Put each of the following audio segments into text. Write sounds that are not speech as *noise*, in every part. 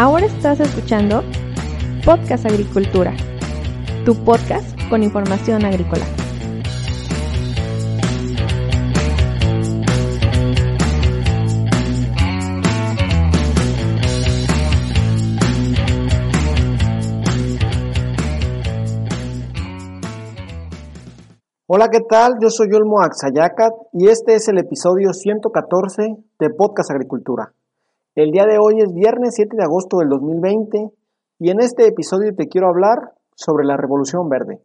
Ahora estás escuchando Podcast Agricultura, tu podcast con información agrícola. Hola, ¿qué tal? Yo soy Olmo Axayacat y este es el episodio 114 de Podcast Agricultura. El día de hoy es viernes 7 de agosto del 2020 y en este episodio te quiero hablar sobre la Revolución Verde.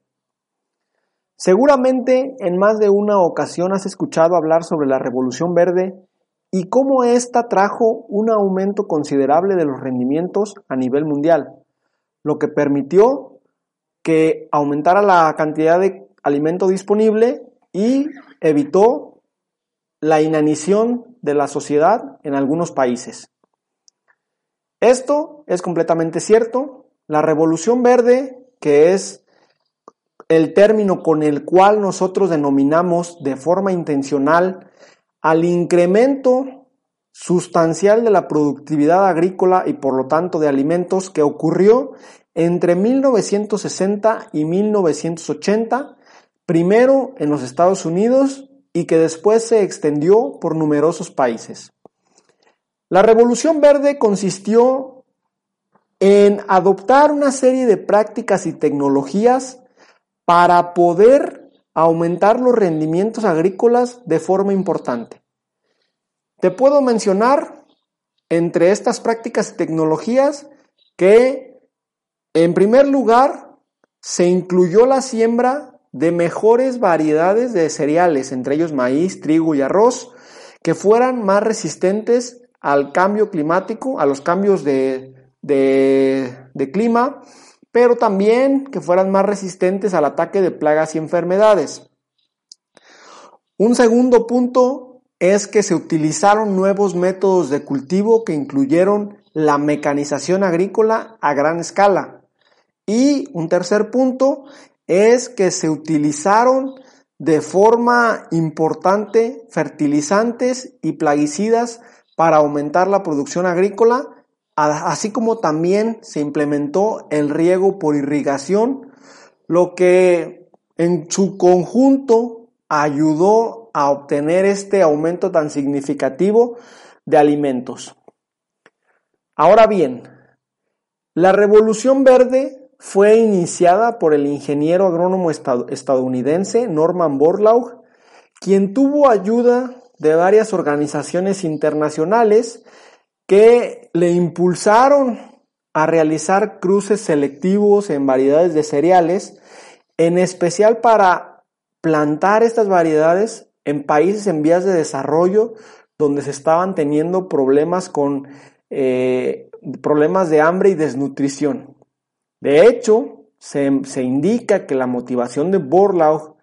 Seguramente en más de una ocasión has escuchado hablar sobre la Revolución Verde y cómo ésta trajo un aumento considerable de los rendimientos a nivel mundial, lo que permitió que aumentara la cantidad de alimento disponible y evitó la inanición de la sociedad en algunos países. Esto es completamente cierto. La revolución verde, que es el término con el cual nosotros denominamos de forma intencional al incremento sustancial de la productividad agrícola y por lo tanto de alimentos que ocurrió entre 1960 y 1980 primero en los Estados Unidos y que después se extendió por numerosos países. La Revolución Verde consistió en adoptar una serie de prácticas y tecnologías para poder aumentar los rendimientos agrícolas de forma importante. Te puedo mencionar entre estas prácticas y tecnologías que, en primer lugar, se incluyó la siembra de mejores variedades de cereales, entre ellos maíz, trigo y arroz, que fueran más resistentes al cambio climático, a los cambios de, de, clima, pero también que fueran más resistentes al ataque de plagas y enfermedades. Un segundo punto es que se utilizaron nuevos métodos de cultivo que incluyeron la mecanización agrícola a gran escala. Y un tercer punto es que se utilizaron de forma importante fertilizantes y plaguicidas para aumentar la producción agrícola, así como también se implementó el riego por irrigación, lo que en su conjunto ayudó a obtener este aumento tan significativo de alimentos. Ahora bien, la revolución verde fue iniciada por el ingeniero agrónomo estadounidense Norman Borlaug, quien tuvo ayuda de varias organizaciones internacionales que le impulsaron a realizar cruces selectivos en variedades de cereales, en especial para plantar estas variedades en países en vías de desarrollo donde se estaban teniendo problemas con eh, problemas de hambre y desnutrición. De hecho, se, indica que la motivación de Borlaug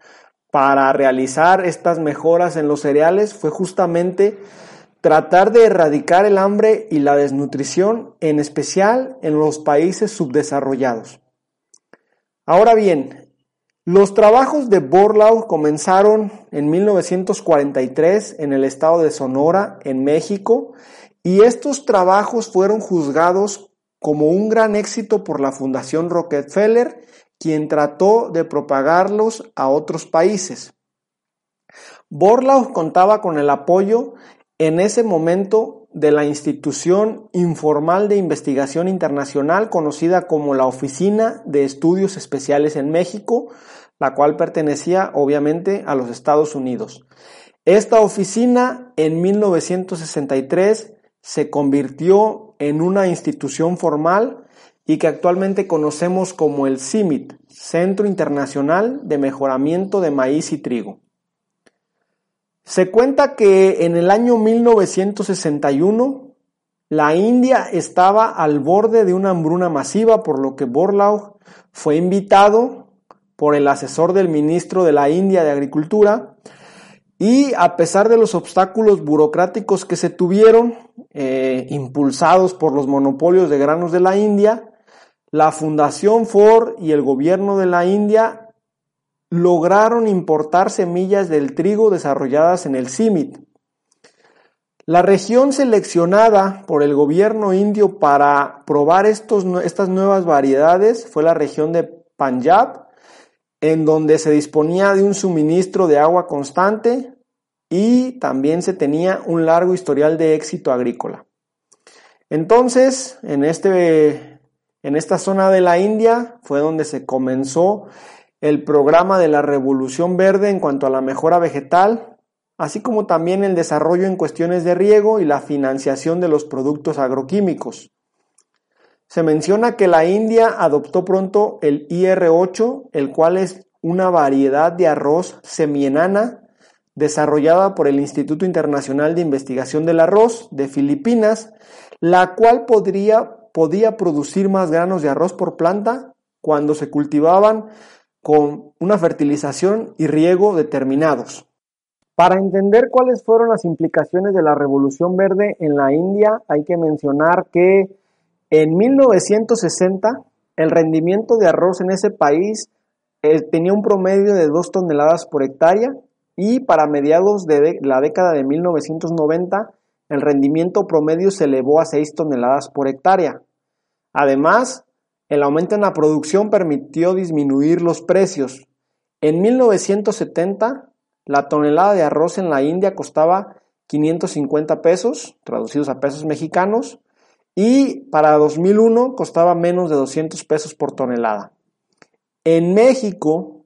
para realizar estas mejoras en los cereales fue justamente tratar de erradicar el hambre y la desnutrición, en especial en los países subdesarrollados. Ahora bien, los trabajos de Borlaug comenzaron en 1943 en el estado de Sonora, en México, y estos trabajos fueron juzgados como un gran éxito por la Fundación Rockefeller, quien trató de propagarlos a otros países. Borlaug contaba con el apoyo en ese momento de la institución informal de investigación internacional conocida como la Oficina de Estudios Especiales en México, la cual pertenecía obviamente a los Estados Unidos. Esta oficina en 1963 se convirtió en una institución formal y que actualmente conocemos como el CIMIT, Centro Internacional de Mejoramiento de Maíz y Trigo. Se cuenta que en el año 1961 la India estaba al borde de una hambruna masiva, por lo que Borlaug fue invitado por el asesor del ministro de la India de Agricultura y a pesar de los obstáculos burocráticos que se tuvieron, eh, impulsados por los monopolios de granos de la India, la Fundación Ford y el gobierno de la India lograron importar semillas del trigo desarrolladas en el CIMIT. La región seleccionada por el gobierno indio para probar estos, estas nuevas variedades fue la región de Punjab, en donde se disponía de un suministro de agua constante y también se tenía un largo historial de éxito agrícola. Entonces, en, este, en esta zona de la India fue donde se comenzó el programa de la Revolución Verde en cuanto a la mejora vegetal, así como también el desarrollo en cuestiones de riego y la financiación de los productos agroquímicos. Se menciona que la India adoptó pronto el IR8, el cual es una variedad de arroz semienana desarrollada por el Instituto Internacional de Investigación del Arroz de Filipinas, la cual podría, podía producir más granos de arroz por planta cuando se cultivaban con una fertilización y riego determinados. Para entender cuáles fueron las implicaciones de la Revolución Verde en la India, hay que mencionar que en 1960 el rendimiento de arroz en ese país eh, tenía un promedio de 2 toneladas por hectárea y para mediados de la década de 1990 el rendimiento promedio se elevó a 6 toneladas por hectárea. Además, el aumento en la producción permitió disminuir los precios. En 1970, la tonelada de arroz en la India costaba 550 pesos, traducidos a pesos mexicanos, y para 2001 costaba menos de 200 pesos por tonelada. En México,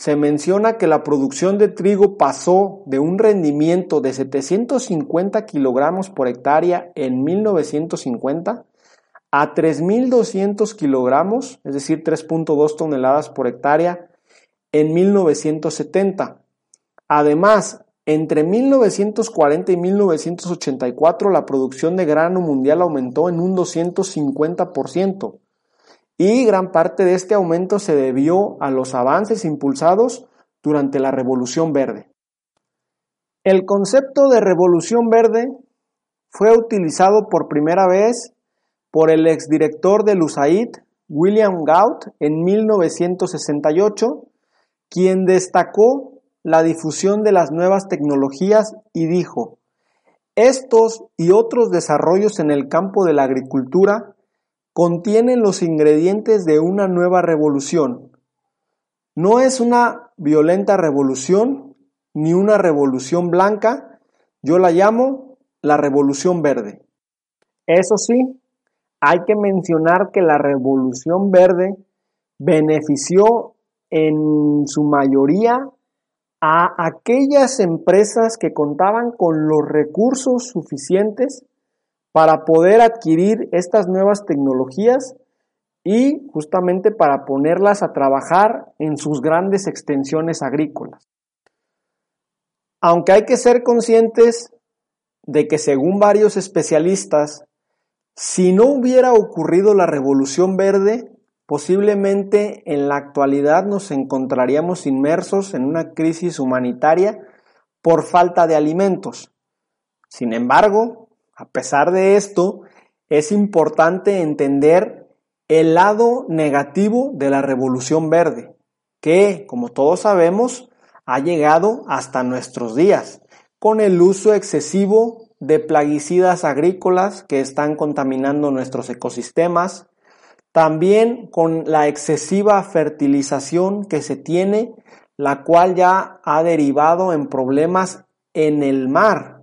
se menciona que la producción de trigo pasó de un rendimiento de 750 kilogramos por hectárea en 1950 a 3.200 kilogramos, es decir, 3.2 toneladas por hectárea, en 1970. Además, entre 1940 y 1984 la producción de grano mundial aumentó en un 250% y gran parte de este aumento se debió a los avances impulsados durante la Revolución Verde. El concepto de Revolución Verde fue utilizado por primera vez por el exdirector del USAID, William Gaut, en 1968, quien destacó la difusión de las nuevas tecnologías y dijo, estos y otros desarrollos en el campo de la agricultura contienen los ingredientes de una nueva revolución. No es una violenta revolución ni una revolución blanca, yo la llamo la revolución verde. Eso sí, hay que mencionar que la revolución verde benefició en su mayoría a aquellas empresas que contaban con los recursos suficientes para poder adquirir estas nuevas tecnologías y justamente para ponerlas a trabajar en sus grandes extensiones agrícolas. Aunque hay que ser conscientes de que según varios especialistas, si no hubiera ocurrido la revolución verde, posiblemente en la actualidad nos encontraríamos inmersos en una crisis humanitaria por falta de alimentos. Sin embargo, a pesar de esto, es importante entender el lado negativo de la revolución verde, que, como todos sabemos, ha llegado hasta nuestros días, con el uso excesivo de plaguicidas agrícolas que están contaminando nuestros ecosistemas, también con la excesiva fertilización que se tiene, la cual ya ha derivado en problemas en el mar,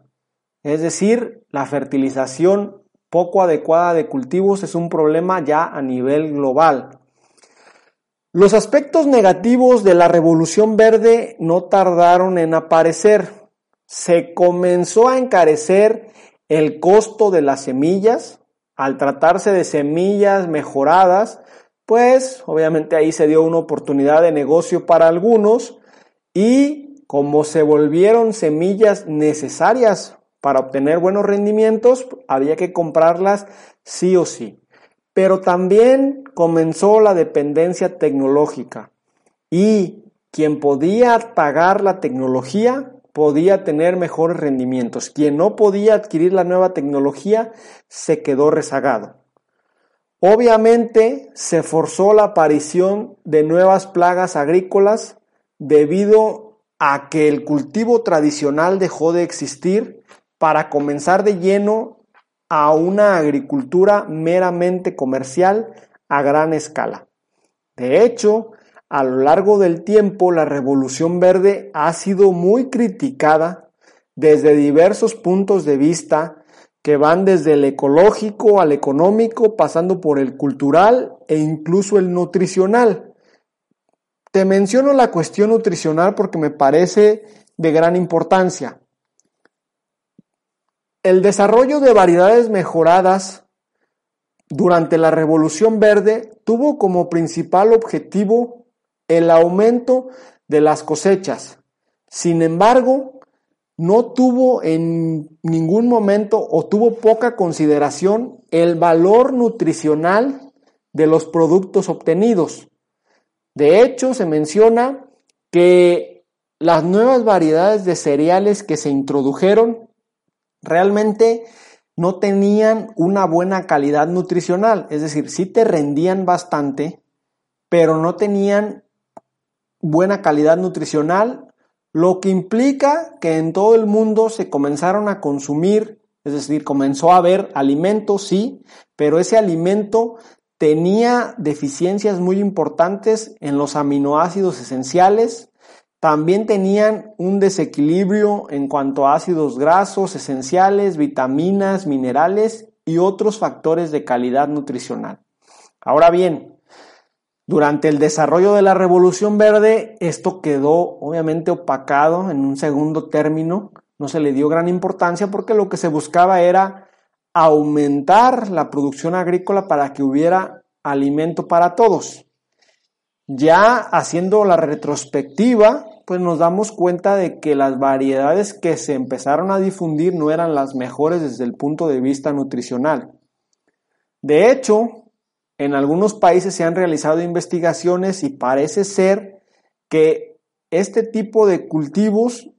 es decir, la fertilización poco adecuada de cultivos es un problema ya a nivel global. Los aspectos negativos de la revolución verde no tardaron en aparecer. Se comenzó a encarecer el costo de las semillas. Al tratarse de semillas mejoradas, pues obviamente ahí se dio una oportunidad de negocio para algunos y como se volvieron semillas necesarias para obtener buenos rendimientos había que comprarlas sí o sí. Pero también comenzó la dependencia tecnológica y quien podía pagar la tecnología podía tener mejores rendimientos. Quien no podía adquirir la nueva tecnología se quedó rezagado. Obviamente se forzó la aparición de nuevas plagas agrícolas debido a que el cultivo tradicional dejó de existir para comenzar de lleno a una agricultura meramente comercial a gran escala. De hecho, a lo largo del tiempo la revolución verde ha sido muy criticada desde diversos puntos de vista que van desde el ecológico al económico, pasando por el cultural e incluso el nutricional. Te menciono la cuestión nutricional porque me parece de gran importancia. El desarrollo de variedades mejoradas durante la Revolución Verde tuvo como principal objetivo el aumento de las cosechas. Sin embargo, no tuvo en ningún momento o tuvo poca consideración el valor nutricional de los productos obtenidos. De hecho, se menciona que las nuevas variedades de cereales que se introdujeron realmente no tenían una buena calidad nutricional, es decir, sí te rendían bastante, pero no tenían buena calidad nutricional lo que implica que en todo el mundo se comenzaron a consumir, es decir, comenzó a haber alimentos, sí, pero ese alimento tenía deficiencias muy importantes en los aminoácidos esenciales, también tenían un desequilibrio en cuanto a ácidos grasos esenciales, vitaminas, minerales y otros factores de calidad nutricional. Ahora bien, durante el desarrollo de la Revolución Verde, esto quedó obviamente opacado en un segundo término, no se le dio gran importancia porque lo que se buscaba era aumentar la producción agrícola para que hubiera alimento para todos. Ya haciendo la retrospectiva, pues nos damos cuenta de que las variedades que se empezaron a difundir no eran las mejores desde el punto de vista nutricional. De hecho, en algunos países se han realizado investigaciones y parece ser que este tipo de cultivos,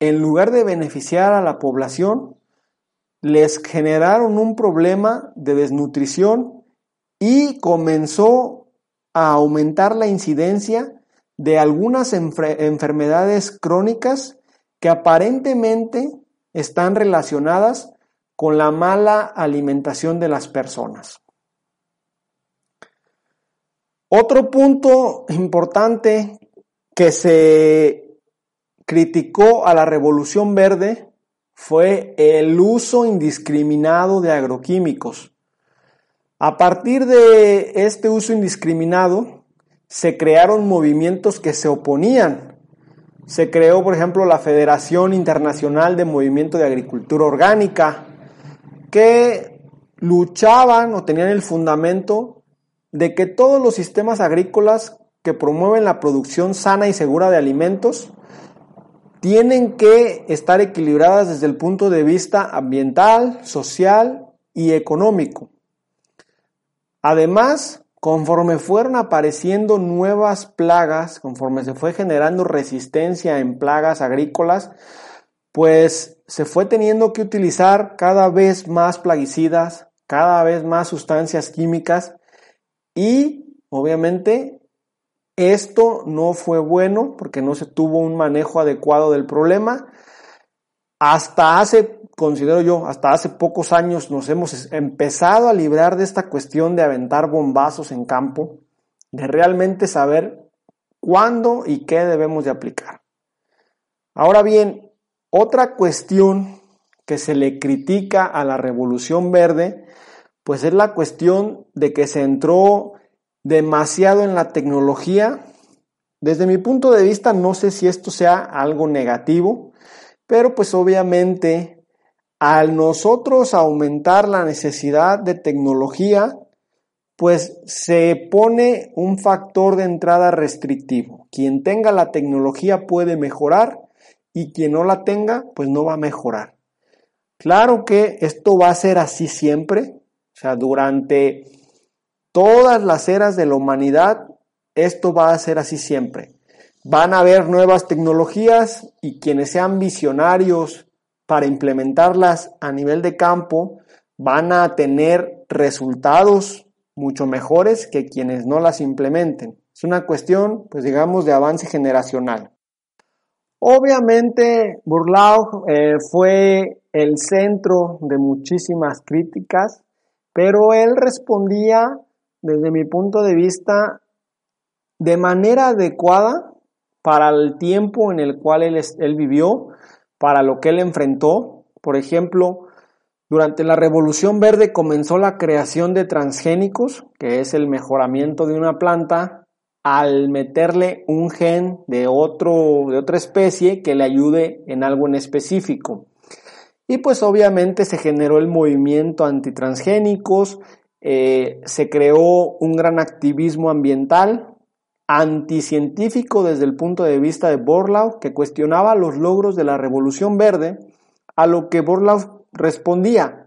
en lugar de beneficiar a la población, les generaron un problema de desnutrición y comenzó a aumentar la incidencia de algunas enfermedades crónicas que aparentemente están relacionadas con la mala alimentación de las personas. Otro punto importante que se criticó a la Revolución Verde fue el uso indiscriminado de agroquímicos. A partir de este uso indiscriminado, se crearon movimientos que se oponían. Se creó, por ejemplo, la Federación Internacional de Movimiento de Agricultura Orgánica, que luchaban o tenían el fundamento de que todos los sistemas agrícolas que promueven la producción sana y segura de alimentos tienen que estar equilibradas desde el punto de vista ambiental, social y económico. Además, conforme fueron apareciendo nuevas plagas, conforme se fue generando resistencia en plagas agrícolas, pues se fue teniendo que utilizar cada vez más plaguicidas, cada vez más sustancias químicas y obviamente esto no fue bueno porque no se tuvo un manejo adecuado del problema. Hasta hace, considero yo, hasta hace pocos años nos hemos empezado a librar de esta cuestión de aventar bombazos en campo, de realmente saber cuándo y qué debemos de aplicar. Ahora bien, otra cuestión que se le critica a la revolución verde pues es la cuestión de que se entró demasiado en la tecnología. Desde mi punto de vista, no sé si esto sea algo negativo, pero pues obviamente al nosotros aumentar la necesidad de tecnología, pues se pone un factor de entrada restrictivo. Quien tenga la tecnología puede mejorar y quien no la tenga, pues no va a mejorar. Claro que esto va a ser así siempre, o sea, durante todas las eras de la humanidad, esto va a ser así siempre. Van a haber nuevas tecnologías y quienes sean visionarios para implementarlas a nivel de campo van a tener resultados mucho mejores que quienes no las implementen. Es una cuestión, pues digamos, de avance generacional. Obviamente, Burlau eh, fue el centro de muchísimas críticas, pero él respondía, desde mi punto de vista, de manera adecuada para el tiempo en el cual él, él vivió, para lo que él enfrentó. Por ejemplo, durante la Revolución Verde comenzó la creación de transgénicos, que es el mejoramiento de una planta al meterle un gen de, otro, de otra especie que le ayude en algo en específico. Y pues obviamente se generó el movimiento antitransgénicos, eh, se creó un gran activismo ambiental, anticientífico desde el punto de vista de Borlaug, que cuestionaba los logros de la Revolución Verde, a lo que Borlaug respondía,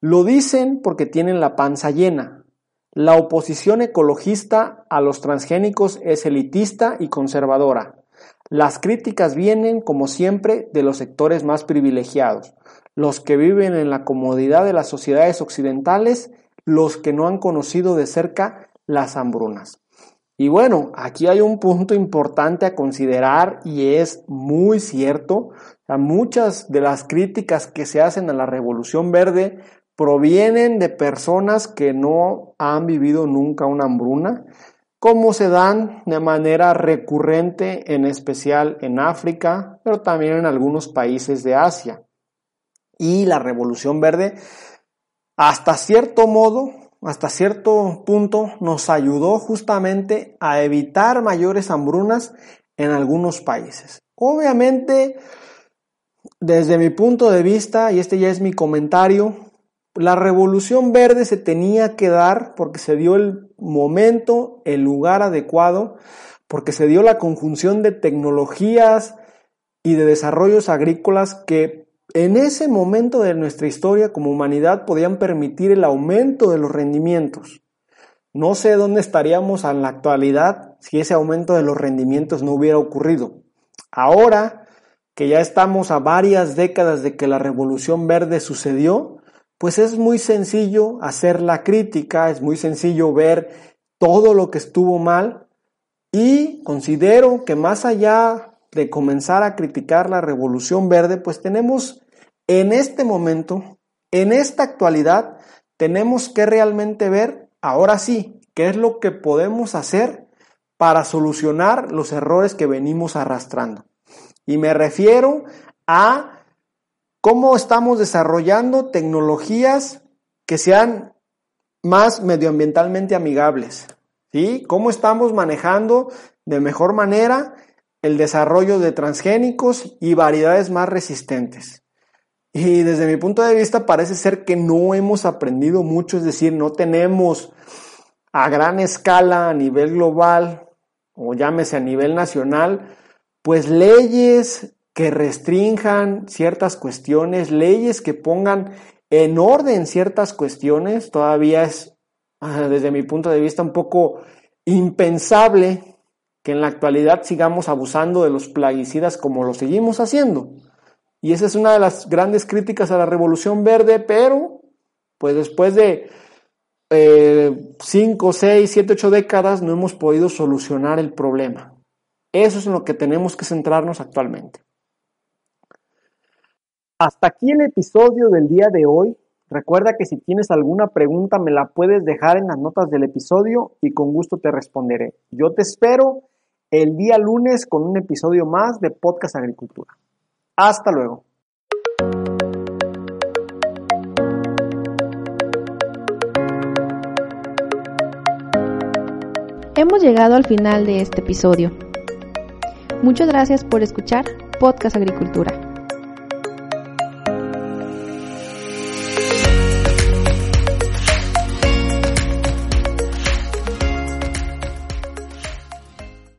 lo dicen porque tienen la panza llena. La oposición ecologista a los transgénicos es elitista y conservadora. Las críticas vienen, como siempre, de los sectores más privilegiados, los que viven en la comodidad de las sociedades occidentales, los que no han conocido de cerca las hambrunas. Y bueno, aquí hay un punto importante a considerar y es muy cierto. muchas de las críticas que se hacen a la Revolución Verde provienen de personas que no han vivido nunca una hambruna, como se dan de manera recurrente, en especial en África, pero también en algunos países de Asia. Y la Revolución Verde, hasta cierto modo, hasta cierto punto, nos ayudó justamente a evitar mayores hambrunas en algunos países. Obviamente, desde mi punto de vista, y este ya es mi comentario, la revolución verde se tenía que dar porque se dio el momento, el lugar adecuado, porque se dio la conjunción de tecnologías y de desarrollos agrícolas que en ese momento de nuestra historia como humanidad podían permitir el aumento de los rendimientos. No sé dónde estaríamos en la actualidad si ese aumento de los rendimientos no hubiera ocurrido. Ahora que ya estamos a varias décadas de que la revolución verde sucedió, pues es muy sencillo hacer la crítica, es muy sencillo ver todo lo que estuvo mal y considero que más allá de comenzar a criticar la revolución verde, pues tenemos en este momento, en esta actualidad, tenemos que realmente ver, ahora sí, qué es lo que podemos hacer para solucionar los errores que venimos arrastrando. Y me refiero a cómo estamos desarrollando tecnologías que sean más medioambientalmente amigables, ¿sí? Cómo estamos manejando de mejor manera el desarrollo de transgénicos y variedades más resistentes. Y desde mi punto de vista parece ser que no hemos aprendido mucho, es decir, no tenemos a gran escala a nivel global o llámese a nivel nacional, pues leyes que restrinjan ciertas cuestiones, leyes que pongan en orden ciertas cuestiones, todavía es, *laughs* desde mi punto de vista, un poco impensable que en la actualidad sigamos abusando de los plaguicidas como lo seguimos haciendo. Y esa es una de las grandes críticas a la Revolución Verde, pero pues después de 5, 6, 7, 8 décadas no hemos podido solucionar el problema. Eso es en lo que tenemos que centrarnos actualmente. Hasta aquí el episodio del día de hoy. Recuerda que si tienes alguna pregunta me la puedes dejar en las notas del episodio y con gusto te responderé. Yo te espero el día lunes con un episodio más de Podcast Agricultura. Hasta luego. Hemos llegado al final de este episodio. Muchas gracias por escuchar Podcast Agricultura.